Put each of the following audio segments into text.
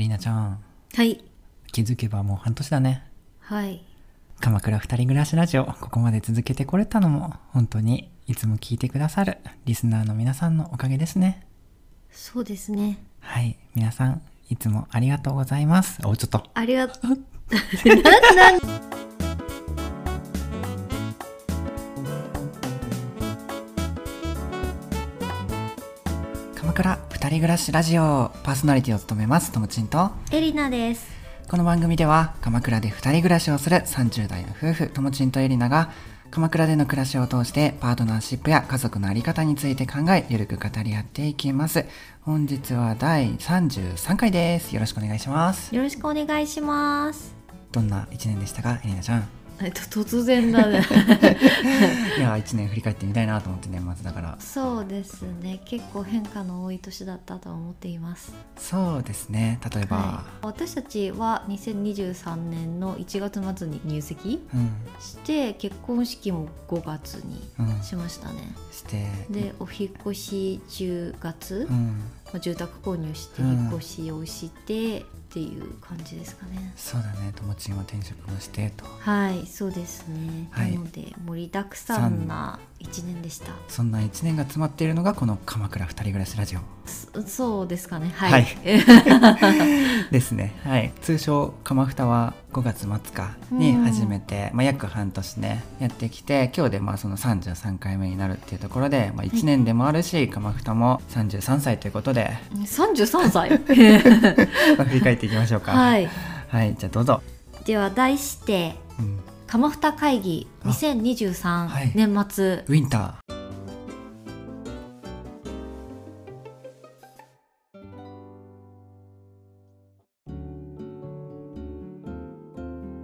エリナちゃん。はい。気づけばもう半年だね。はい。鎌倉二人暮らしラジオ。ここまで続けてこれたのも本当にいつも聞いてくださるリスナーの皆さんのおかげですね。そうですね。はい。皆さんいつもありがとうございます。おちょっと。ありがとう。なんなん鎌倉二人暮らしラジオパーソナリティを務めますともちんと。エリナです。この番組では鎌倉で二人暮らしをする30代の夫婦ともちんとエリナが鎌倉での暮らしを通してパートナーシップや家族のあり方について考えゆるく語り合っていきます。本日は第33回です。よろしくお願いします。よろしくお願いします。どんな一年でしたかエリナちゃん？えっと突然だね。いや一年振り返ってみたいなと思って年末だから。そうですね。結構変化の多い年だったと思っています。そうですね。例えば、はい、私たちは2023年の1月末に入籍うん。して結婚式も5月にうん。しましたね。して。でお引っ越し10月、うん。まあ住宅購入してうん。引っ越しをしてっていう感じですかね、そうだね。ともちんは転職をしてと。はいそうですね、はい。なので盛りだくさんな1年でした。そんな一年が詰まっているのがこの鎌倉二人暮らしラジオ。そそうですかね。はい、ですね。はい。通称鎌二は5月末かに始めて、まあ、約半年ねやってきて今日でまあその33回目になるっていうところで、まあ、1年でもあるし、鎌二も33歳ということで、33歳？まあ振り返っていきましょうか。はい。はい、じゃあどうぞ、では題してうん、「鎌二会議2023はい。年末。ウィンター。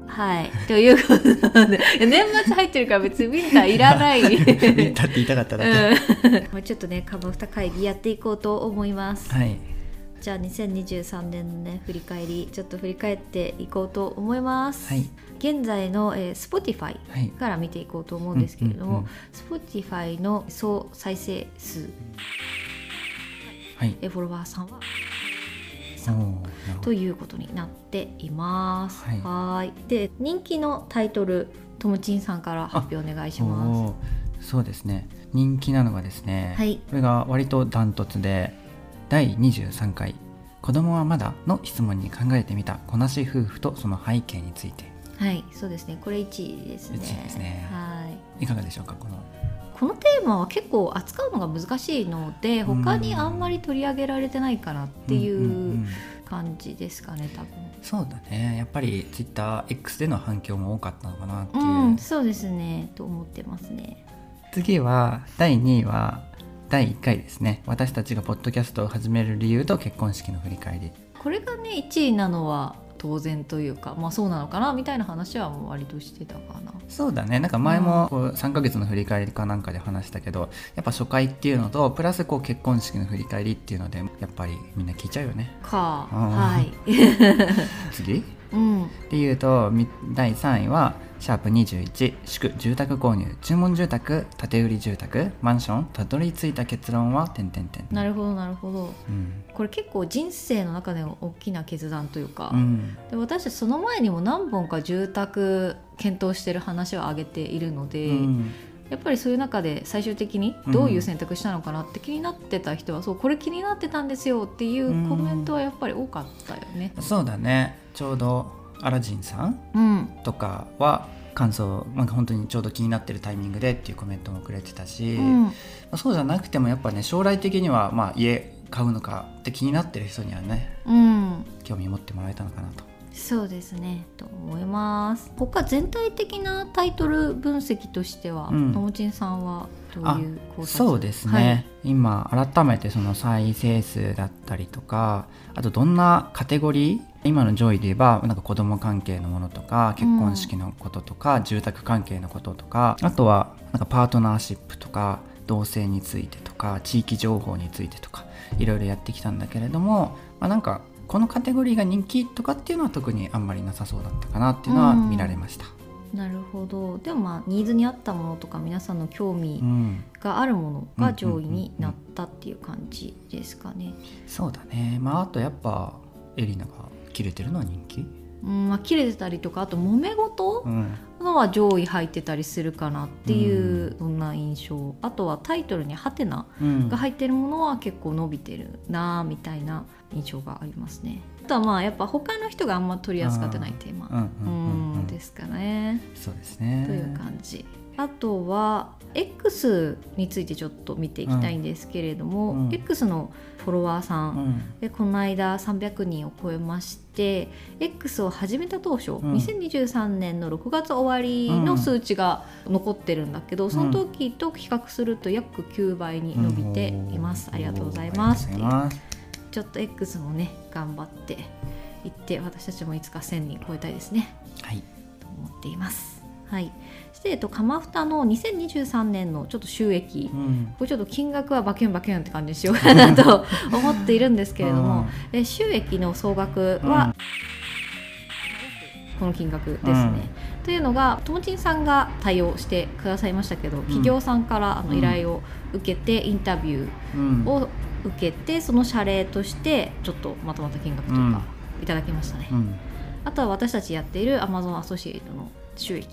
はい。ということなので 年末入ってるから別にウィンターいらない。ウィンターって言いたかっただけ、うん。まあちょっとね鎌二会議やっていこうと思います。はいじゃあ2023年のね振り返りちょっと振り返っていこうと思います、はい。現在の、えー、Spotify はい。から見ていこうと思うんですけれども、うんうん Spotify の総再生数。はい。えーフォロワーさんはということになっています。はい。で人気のタイトルともちんさんから発表お願いしまおーそうですね。人気なのがですね、はい。これが割とダントツで第23回「子供はまだ?」の質問に考えてみたこなし夫婦とその背景についてす。はいそうですねこれ1位ですね。1位ですねはいいかがでしょうかこのこのテーマは結構扱うのが難しいので他にあんまり取り上げられてないかなっていうん感じですかね多分。そうだねやっぱり TwitterX での反響も多かったのかなっていう、うん、そうですねと思ってますね。次は第2位は第1回ですね。私たちがポッドキャストを始める理由と結婚式の振り返り。これがね1位なのは当然というかまあそうなのかなみたいな話はもう割としてたかな。そうだね。なんか前もこう3ヶ月の振り返りかなんかで話したけどやっぱ初回っていうのとプラスこう結婚式の振り返りっていうのでやっぱりみんな聞いちゃうよね。かうん。はい。次？うん。っていうとみ第3位はシャープ21祝住宅購入注文住宅建て売り住宅マンションたどり着いた結論は点々点なるほどなるほど。うん。これ結構人生の中でも大きな決断というか、うん。で私その前にも何本か住宅検討してる話を挙げているので、うん。やっぱりそういう中で最終的にどういう選択したのかなって気になってた人は、そうこれ気になってたんですよっていうコメントはやっぱり多かったよね。そうだね。ちょうどアラジンさんうん、とかは感想なんか本当にちょうど気になってるタイミングでっていうコメントもくれてたし、うん。まあそうじゃなくてもやっぱね将来的にはまあ家買うのかって気になってる人にはねうん、興味持ってもらえたのかなと。そうですねと思います他全体的なタイトル分析としては、うんともちんさんはどういうそうですね、はい。今改めてその再生数だったりとかあとどんなカテゴリー今の上位で言えばなんか子供関係のものとか結婚式のこととか、住宅関係のこととかあとはなんかパートナーシップとか同性についてとか地域情報についてとかいろいろやってきたんだけれども、まあ、なんかこのカテゴリーが人気とかっていうのは特にあんまりなさそうだったかなっていうのはうん。見られました。なるほど。でもまあニーズに合ったものとか皆さんの興味うん。があるものが上位になったっていう感じですかね。そうだね。まああとやっぱエリナが切れてるのは人気？うんまあ、切れてたりとかあと揉め事？うんのは上位入ってたりするかなっていうそんな印象、あとはタイトルに「ハテナうん。が入ってるものは結構伸びてるなあみたいな印象がありますね。あとはまあやっぱ他の人があんま取り扱ってないテーマうんうんうんうん。うんですかね。そうですね。という感じ。あとは X についてちょっと見ていきたいんですけれども、うん。X のフォロワーさん、うん。でこの間300人を超えまして X を始めた当初、ん。2023年の6月終わりの数値が残ってるんだけど、その時と比較すると約9倍に伸びています、ありがとうございますありがとうございます。ちょっと X もね頑張っていって私たちもいつか1000人超えたいですね。はい。と思っていますはい。そして、えっと、カマフタの2023年のちょっと収益、うん。これちょっと金額はバキュンバキュンって感じにしようかなと 思っているんですけれども、え収益の総額は、この金額ですね。というのがともちんさんが対応してくださいましたけど、企業さんからあのうん。依頼を受けてインタビュうん。ーを受けてその謝礼としてちょっとまとまった金額というかいただきましたね。うん。あとは私たちやっている Amazon アソシエイトの収益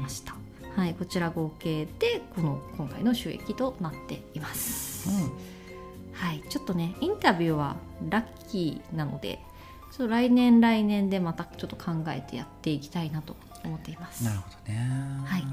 ました。はい、こちら合計でこの今回の収益となっています。はい、ちょっとねインタビューはラッキーなので、ちょ来年来年でまたちょっと考えてやっていきたいなと思っています。なるほどねはい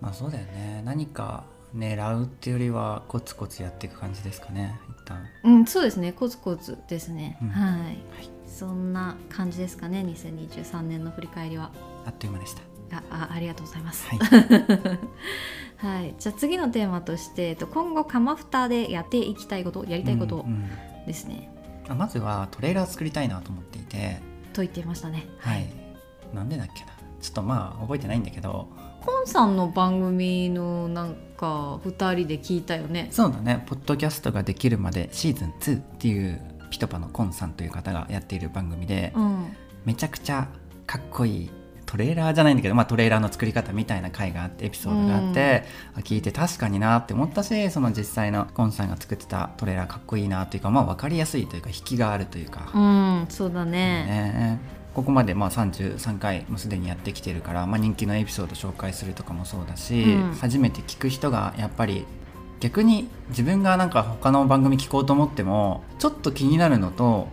まあそうだよね何か狙うっていうよりはコツコツやっていく感じですかね一旦。うん、そうですね、コツコツですね。うん。はい、はい。そんな感じですかね、2023年の振り返りは。あっという間でした。ああありがとうございます。はい。はい、じゃあ次のテーマとして、えっと今後カマフタでやっていきたいこと、やりたいことうんうん。ですね。あまずはトレーラー作りたいなと思っていて。と言っていましたね。はい。なんでだっけな。ちょっとまあ覚えてないんだけど。コンさんの番組のなんか二人で聞いたよね。そうだねポッドキャストができるまでシーズン2っていうピトパのコンさんという方がやっている番組で、うん。めちゃくちゃかっこいいトレーラーじゃないんだけど、まあ、トレーラーの作り方みたいな回があってエピソードがあって、あ聞いて確かになって思ったしその実際のコンさんが作ってたトレーラーかっこいいなというか、まあ、分かりやすいというか引きがあるというか、うん、そうだね。ねここまでまあ33回もすでにやってきてるから、まあ、人気のエピソード紹介するとかもそうだし、うん。初めて聞く人がやっぱり逆に自分がなんか他の番組聞こうと思ってもちょっと気になるのと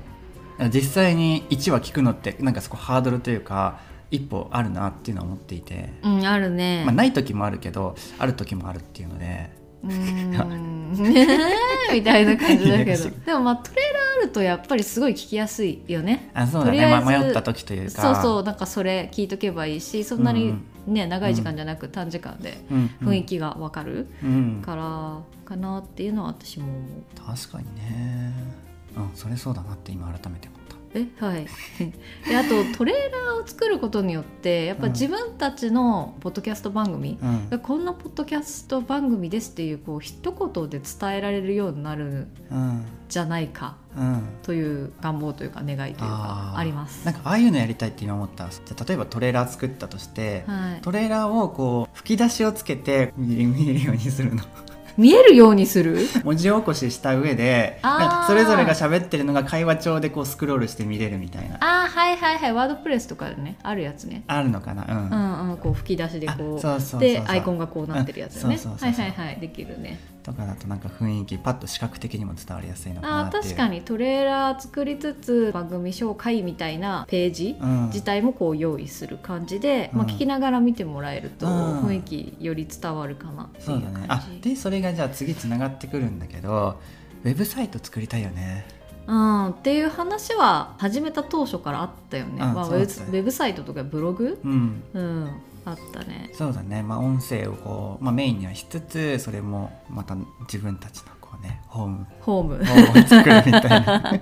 実際に1話聞くのってなんかそこハードルというか一歩あるなっていうのは思っていて、うん、あるね。まあ、ない時もあるけどある時もあるっていうのでうーん。みたいな感じだけど。でもまあトレーラーあるとやっぱりすごい聞きやすいよね。あそうだね、とりあえずま迷った時というか。そうそうなんかそれ聞いとけばいいしそんなにうん。ね、長い時間じゃなく短時間で雰囲気がわかるうん。からかなっていうのは私も思う。確かにね。うんそれそうだなって今改めて思えはい。であとトレーラーを作ることによってやっぱ自分たちのポッドキャスト番組、うん。こんなポッドキャスト番組ですっていうこう一言で伝えられるようになるんうん。じゃないかうん。という願望というか願いというかー。あります。なんかああいうのやりたいって今思ったじゃあ例えばトレーラー作ったとして、はい、トレーラーをこう吹き出しをつけて見えるようにするの見えるようにする？文字起こしした上でそれぞれが喋ってるのが会話帳でこうスクロールして見れるみたいな。あーはいはいはい。ワードプレスとかでねあるやつね。あるのかな？うん、うんうん、こう吹き出しでこあうそうそうそうそう。でアイコンがこうなってるやつよね。うんそうそうそうそう。はいはいはいできるね。とかだとなんか雰囲気パッと視覚的にも伝わりやすいのかなって確かにトレーラー作りつつ番組紹介みたいなページうん。自体もこう用意する感じで、まあ、うん聞きながら見てもらえるとうん。雰囲気より伝わるかなっていうそうだね。あ感じ。でそれがじゃあ次つながってくるんだけどウェブサイト作りたいよねうん、っていう話は始めた当初からあったよね。あまあ、ウェブサイトとかブログ、うんうん、あったね。そうだねまあ音声をこう、まあ、メインにはしつつそれもまた自分たちのこうねホームホーム。ホームを作るみたいな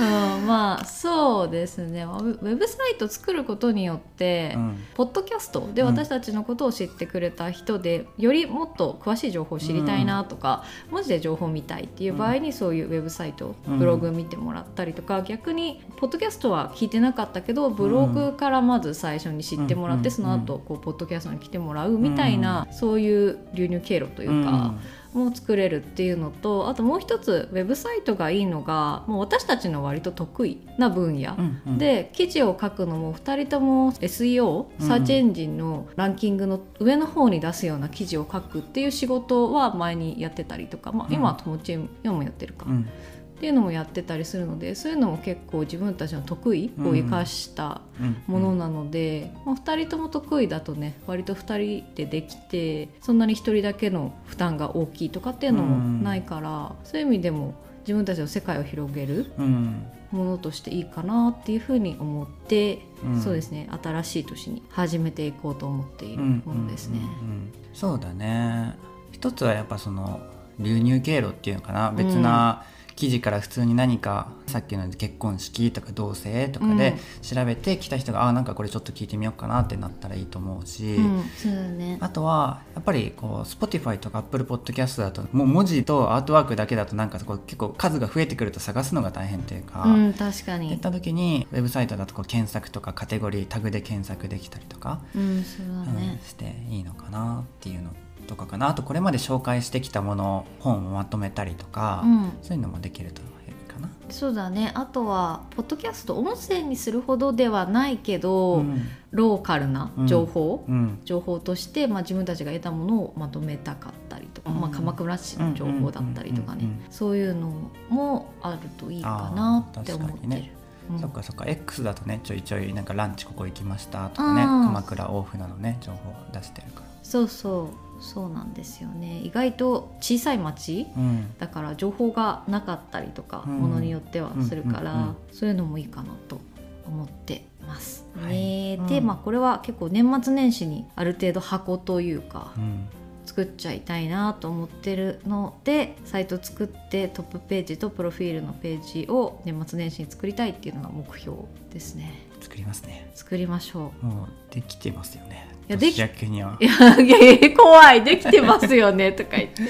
うん、まあそうですね。まあウェブサイト作ることによって、うん。ポッドキャストでうん。私たちのことを知ってくれた人で、よりもっと詳しい情報を知りたいなとか、文字で情報を見たいっていう場合に、そういうウェブサイト、うん。ブログ見てもらったりとか逆にポッドキャストは聞いてなかったけどブログからまず最初に知ってもらって、うんその後こうポッドキャストに来てもらうみたいな、そういう流入経路というか。も作れるっていうのとあともう一つウェブサイトがいいのがもう私たちの割と得意な分野、うんうん、で記事を書くのも2人とも SEO うん。サーチエンジンのランキングの上の方に出すような記事を書くっていう仕事は前にやってたりとか、まあ、今は友チーム今もやってるか、うんっていうのもやってたりするのでそういうのも結構自分たちの得意を生かしたうんものなので、まあ、2人とも得意だとね割と2人でできてそんなに1人だけの負担が大きいとかっていうのもないから、そういう意味でも自分たちの世界を広げるうん。ものとしていいかなっていうふうに思って、うん。そうですね新しい年に始めていこうと思っているものですね。うんうんうんうん。そうだね。一つはやっぱその流入経路っていうのかな。別な記事から普通に何かさっきの結婚式とか同棲とかで調べて来た人が、あなんかこれちょっと聞いてみようかなってなったらいいと思うし、うん、そうだね。あとはやっぱりこう Spotify とか Apple Podcast だともう文字とアートワークだけだとなんかこう結構数が増えてくると探すのが大変というか、うん、確かに。っていった時にウェブサイトだとこう検索とかカテゴリータグで検索できたりとか、うん、そうだうんね。していいのかなっていうのとかかな。あとこれまで紹介してきたもの本をまとめたりとか、うん、そういうのもできるといいかな。そうだね。あとはポッドキャスト音声にするほどではないけど、うん。ローカルな情報。うん。情報として、まあ、自分たちが得たものをまとめたかったりとか、うん。まあ、鎌倉市の情報だったりとかね、そういうのもあるといいかなって思ってる。ね。うん。そっかそっか。X だとねちょいちょいなんかランチここ行きましたとかね。うん鎌倉大船のね情報出してるから。そうそうそうなんですよね意外と小さい町うんだから情報がなかったりとか、うんものによってはするから、うんうんうんそういうのもいいかなと思ってますはいね。うんでまあこれは結構年末年始にある程度箱というかうん作っちゃいたいなと思ってるのでサイト作ってトップページとプロフィールのページを年末年始に作りたいっていうのが目標ですね。作りますね。作りましょう。もうできてますよね。いやでき。いや 怖いできてますよねとか言って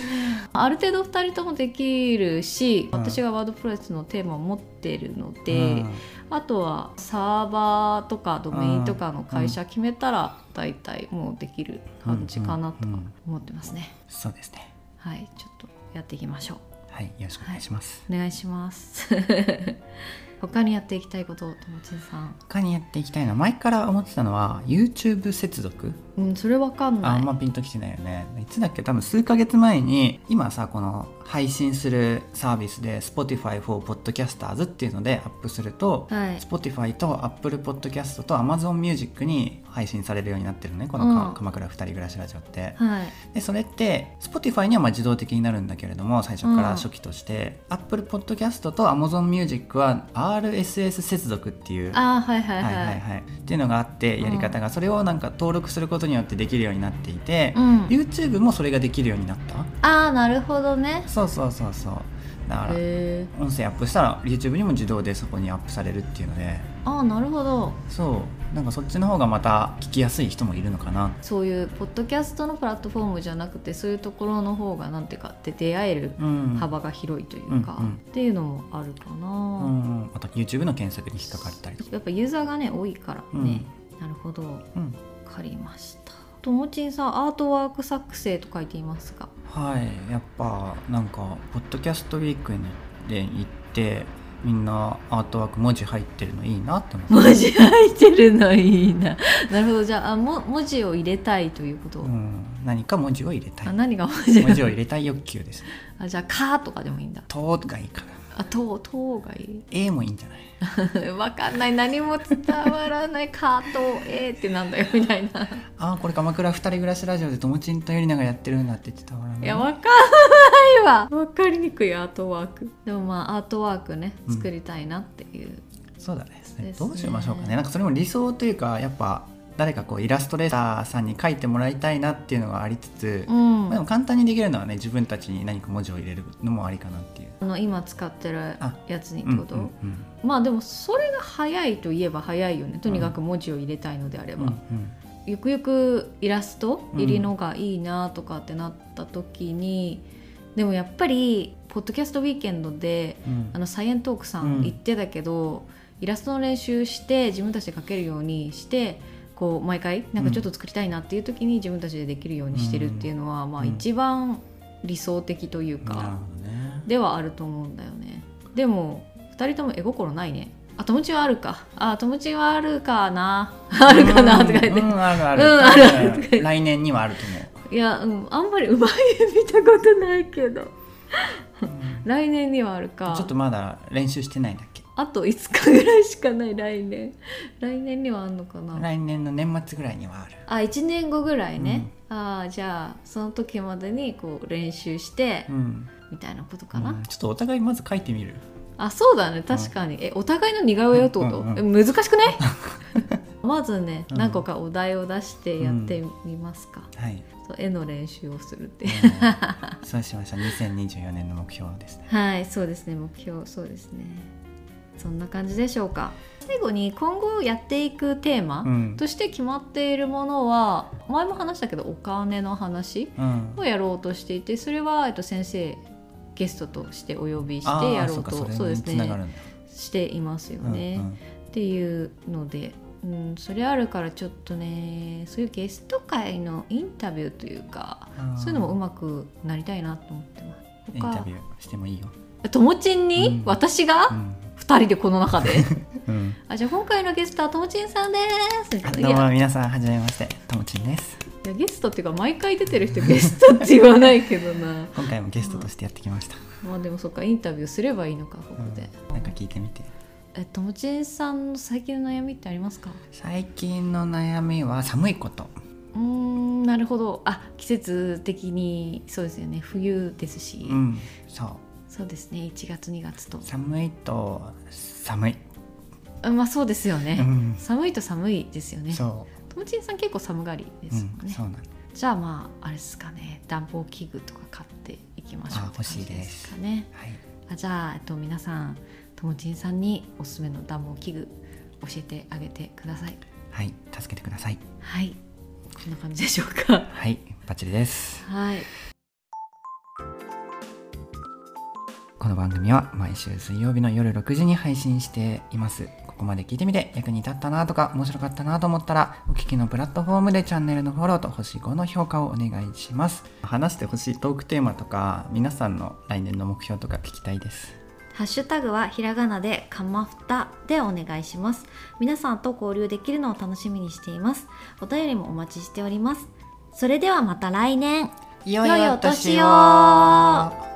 ある程度2人ともできるしうん私がワードプレスのテーマを持ってるのうで、んあとはサーバーとかドメインとかの会社決めたら大体もうできる感じかなとうんうんうん思ってますね。そうですね。はいちょっとやっていきましょう。はい、よろしくお願いします。お願いします。他にやっていきたいことともちんさん。他にやっていきたいのは前から思ってたのは YouTube 接続うんそれわかんない。あんまピンときてないよねいつだっけ？多分数ヶ月前に今さこの配信するサービスで Spotify for Podcasters っていうのでアップすると、はい Spotify と Apple Podcast と Amazon Music に配信されるようになってるのねこのか、うん鎌倉二人暮らしラジオって。はい。でそれって Spotify にはまあ自動的になるんだけれども最初かうんら初期として、Apple Podcast と Amazon Music は RSS 接続っていうあーはいはいはい。はいはいはい、っていうのがあってやり方がそれをなんか登録することによってできるようになっていて、うん。YouTube もそれができるようになった？ああなるほどね。そうそうそうそう。だから。音声アップしたら YouTube にも自動でそこにアップされるっていうので。ああなるほど。そう。なんかそっちの方がまた聞きやすい人もいるのかな。そういうポッドキャストのプラットフォームじゃなくてそういうところの方がなんていうかで出会えるうん。幅が広いというか、うんうん。っていうのもあるかな、うん、あと YouTube の検索に引っかかったりとか、やっぱユーザーがね多いからね、なるほど。わうん、かりましたともちんさんアートワーク作成と書いていますが。はいやっぱなんかポッドキャストウィークで行ってみんなアートワーク文字入ってるのいいなって思って。文字入ってるのいいな。なるほど。じゃああも文字を入れたいということ、うん、何か文字を入れたあい何が文字文字を入れたい欲求ですね。あじゃあ「か」とかでもいいんだ「と」がいいかなあ「と」「と」がいい「え」もいいんじゃない？わかんない。何も伝わらない「か」と「え」ってなんだよみたいな。ああこれ鎌倉二人暮らしラジオでともちんとゆりながやってるんだって言ってたからね。いやわかんないわ。わかりにくいアートワーク。でもまあアートワークねうん。作りたいなっていう、そうだね。ですね。どうしましょうかね。なんかそれも理想というかやっぱ誰かこうイラストレーターさんに描いてもらいたいなっていうのがありつつ、うん。まあでも簡単にできるのはね自分たちに何か文字を入れるのもありかなっていう。あの今使ってるあやつにってこと、うんうんうん。まあでもそれが早いといえば早いよね。とにかく文字を入れたいのであれば、うんうん。ゆくゆくイラストうん入りのがいいなとかってなった時に、でもやっぱりポッドキャストウィーケンドでうん。あのサイエントークさうん。ん言ってたけど、イラストの練習して自分たちで描けるようにしてこう毎回なんかちょっと作りたいなっていう時に自分たちでできるようにしてるっていうのは、まあうん。一番理想的というかではあると思うんだよね。でも2人とも絵心ないね。あ友達はあるか。あ友達はあるかな。あるかなとか言って。うんうんあるある、うんあるある。来年にはあると思いや、うん、あんまりうまい絵見たことないけど。う、来年にはあるか。ちょっとまだ練習してないんだっけ？あと5日ぐらいしかない来年。来年にはあんのかな？来年の年末ぐらいにはある。あ1年後ぐらいね、ああじゃあその時までにこう練習してうん、みたいなことかな、うん。ちょっとお互いまず書いてみる。あそうだね。確かに、えお互いの似顔絵をってこと、うんうんえ難しくない？まずね、うん。何個かお題を出してやってみますか、はい、絵の練習をするって。そうしました。2024年の目標ですね。はいそうですね。目標そうですねそんな感じでしょうか。最後に今後やっていくテーマ、うん、として決まっているものは前も話したけどお金の話うん、をやろうとしていてそれは、えっと、先生ゲストとしてお呼びしてやろうとそうですね。していますよね。うんっていうので、うん、それあるからちょっとねそういうゲスト会のインタビューというか、うん。そういうのもうまくなりたいなと思ってます。インタビューしてもいいよ、ーともちんに、うん。私が？うん2人でこの中で。うん、あじゃあ今回のゲストはともちんさんです。みたいどうも皆さんはじめましてともちんです。いやゲストっていうか毎回出てる人ゲストって言わないけどな。今回もゲストとしてやってきました、まあでもそっかインタビューすればいいのかここうんで、なんか聞いてみて。えともちんさんの最近の悩みってありますか？最近の悩みは寒いこと。うーんなるほど。あ季節的にそうですよね。冬ですし、うん。そうそうですね。1月2月と。寒いと寒い、あまあそうですよね、うん。寒いと寒いですよね。そともちんさん結構寒がりですもんね、そうなんだじゃあまああれですかね。暖房器具とか買っていきましょうあって感じ欲しいです。かねはい。あじゃあ、えっと、皆さんともちんさんにおすすめの暖房器具教えてあげてください。はい。助けてください。はい。こんな感じでしょうか。はい。バッチリです。はいこの番組は毎週水曜日の夜6時に配信しています。ここまで聞いてみて役に立ったなとか面白かったなと思ったらお聞きのプラットフォームでチャンネルのフォローと星5の評価をお願いします。話してほしいトークテーマとか皆さんの来年の目標とか聞きたいです。ハッシュタグはひらがなでかまふたでお願いします。皆さんと交流できるのを楽しみにしています。お便りもお待ちしております。それではまた来年。良いお年を